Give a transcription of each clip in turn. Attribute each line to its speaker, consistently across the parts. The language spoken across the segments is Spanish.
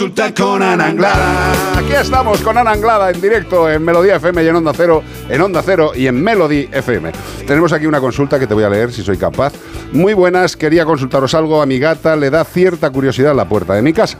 Speaker 1: Consulta con Ana Anglada. Aquí estamos con Ana Anglada en directo en Melodía FM y en Onda Cero, en Onda Cero y en Melody FM. Tenemos aquí una consulta que te voy a leer si soy capaz. Muy buenas, quería consultaros algo. A mi gata le da cierta curiosidad la puerta de mi casa.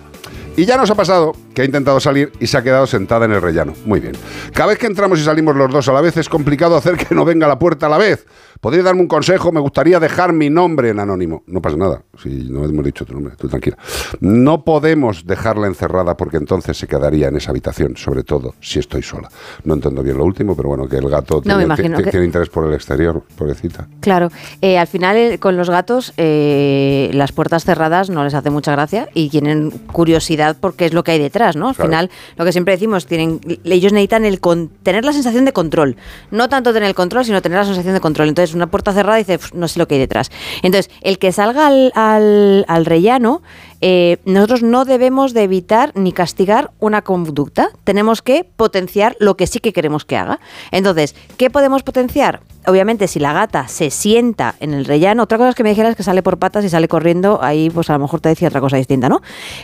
Speaker 1: Y ya nos ha pasado que ha intentado salir y se ha quedado sentada en el rellano. Muy bien. Cada vez que entramos y salimos los dos a la vez es complicado hacer que no venga la puerta a la vez. ¿Podría darme un consejo? Me gustaría dejar mi nombre en anónimo. No pasa nada, si no hemos dicho tu nombre, tú tranquila. No podemos dejarla encerrada porque entonces se quedaría en esa habitación, sobre todo si estoy sola. No entiendo bien lo último, pero bueno, que el gato
Speaker 2: No, me
Speaker 1: tiene,
Speaker 2: imagino que-
Speaker 1: tiene interés por el exterior, pobrecita.
Speaker 2: Claro, eh, al final eh, con los gatos eh, las puertas cerradas no les hace mucha gracia y tienen curiosidad porque es lo que hay detrás, ¿no? Al
Speaker 1: Claro.
Speaker 2: final, lo que siempre decimos, tienen, ellos necesitan el con- tener la sensación de control. No tanto tener el control, sino tener la sensación de control. Entonces, una puerta cerrada dice, "Pf, no sé lo que hay detrás. Entonces, el que salga al, al, rellano, eh, nosotros no debemos de evitar ni castigar una conducta. Tenemos que potenciar lo que sí que queremos que haga. Entonces, ¿qué podemos potenciar? Obviamente, si la gata se sienta en el rellano, otra cosa es que me dijeras que sale por patas y sale corriendo, ahí pues a lo mejor te decía otra cosa distinta, ¿no?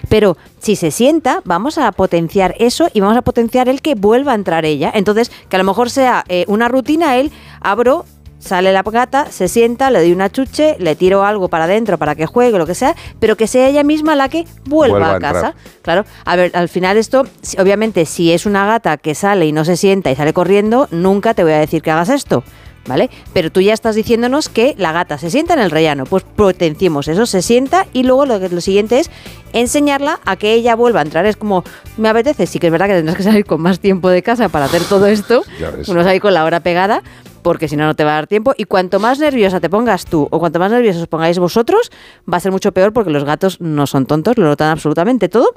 Speaker 2: Pero si se sienta, vamos a potenciar eso y vamos a potenciar el que vuelva a entrar ella. Entonces, que a lo mejor sea eh, una rutina, el abro, Sale la gata, se sienta, le doy una chuche, le tiro algo para adentro para que juegue, lo que sea, pero que sea ella misma la que vuelva,
Speaker 1: Vuelva a
Speaker 2: casa. Claro, a ver, al final esto, obviamente, si es una gata que sale y no se sienta y sale corriendo, nunca te voy a decir que hagas esto. ¿Vale? Pero tú ya estás diciéndonos que la gata se sienta en el rellano. Pues potenciemos eso, se sienta y luego lo, que- lo siguiente es enseñarla a que ella vuelva a entrar. Es como, me apetece, sí que es verdad que tendrás que salir con más tiempo de casa para hacer todo esto.
Speaker 1: Ya ves.
Speaker 2: Uno sale con la hora pegada, porque si no, no te va a dar tiempo. Y cuanto más nerviosa te pongas tú o cuanto más nerviosos os pongáis vosotros, va a ser mucho peor porque los gatos no son tontos, lo notan absolutamente todo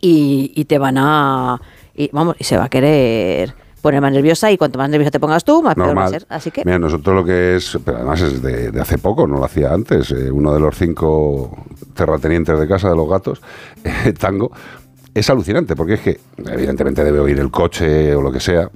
Speaker 2: y, y te van a. Y, vamos, y se va a querer poner más nerviosa y cuanto más nerviosa te pongas tú, más peor va a ser. Así que.
Speaker 1: Mira, nosotros lo que es, pero además es de, de hace poco, no lo hacía antes, eh, uno de los cinco terratenientes de casa de los gatos, eh, Tango, es alucinante, porque es que evidentemente debe oír el coche o lo que sea,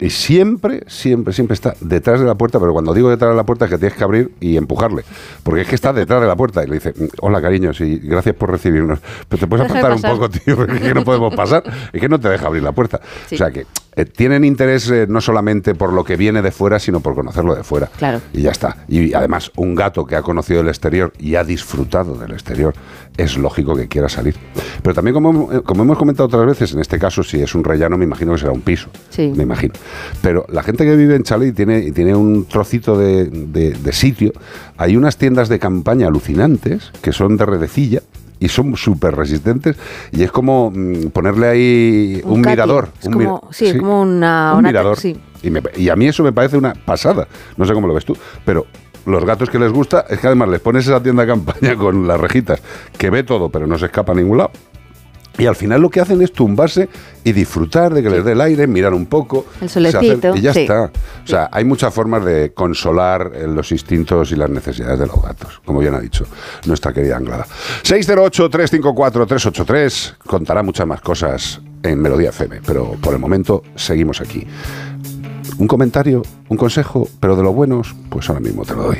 Speaker 1: y siempre, siempre, siempre está detrás de la puerta, pero cuando digo detrás de la puerta es que tienes que abrir y empujarle, porque es que está detrás de la puerta y le dice, hola cariño, sí, gracias por recibirnos, pero te puedes apartar un poco, tío, porque es que no podemos pasar, es que no te deja abrir la puerta.
Speaker 2: Sí.
Speaker 1: O sea que eh, tienen interés eh, no solamente por lo que viene de fuera, sino por conocerlo de fuera.
Speaker 2: Claro.
Speaker 1: Y ya está. Y además, un gato que ha conocido el exterior y ha disfrutado del exterior, es lógico que quiera salir. Pero también, como, eh, como hemos comentado otras veces, en este caso, si es un rellano, me imagino que será un piso.
Speaker 2: Sí.
Speaker 1: Me imagino. Pero la gente que vive en Chalet y tiene, y tiene un trocito de, de- de sitio, hay unas tiendas de campaña alucinantes que son de redecilla. Y son súper resistentes. Y es como mm, ponerle ahí un, mirador.
Speaker 2: Es
Speaker 1: un
Speaker 2: como- sí, es como una-
Speaker 1: un
Speaker 2: una-
Speaker 1: mirador.
Speaker 2: sí.
Speaker 1: Y, me- y a mí eso me parece una pasada. No sé cómo lo ves tú, pero los gatos que les gusta es que además les pones esa tienda de campaña con las rejitas que ve todo, pero no se escapa a ningún lado. Y al final lo que hacen es tumbarse y disfrutar de que les dé el aire, mirar un poco.
Speaker 2: El solecito,
Speaker 1: y ya
Speaker 2: sí.
Speaker 1: está. O sea, hay muchas formas de consolar eh, los instintos y las necesidades de los gatos, como bien ha dicho nuestra querida Anglada. 608-354-383 contará muchas más cosas en Melodía FM, pero por el momento seguimos aquí. Un comentario, un consejo, pero de los buenos, pues ahora mismo te lo doy.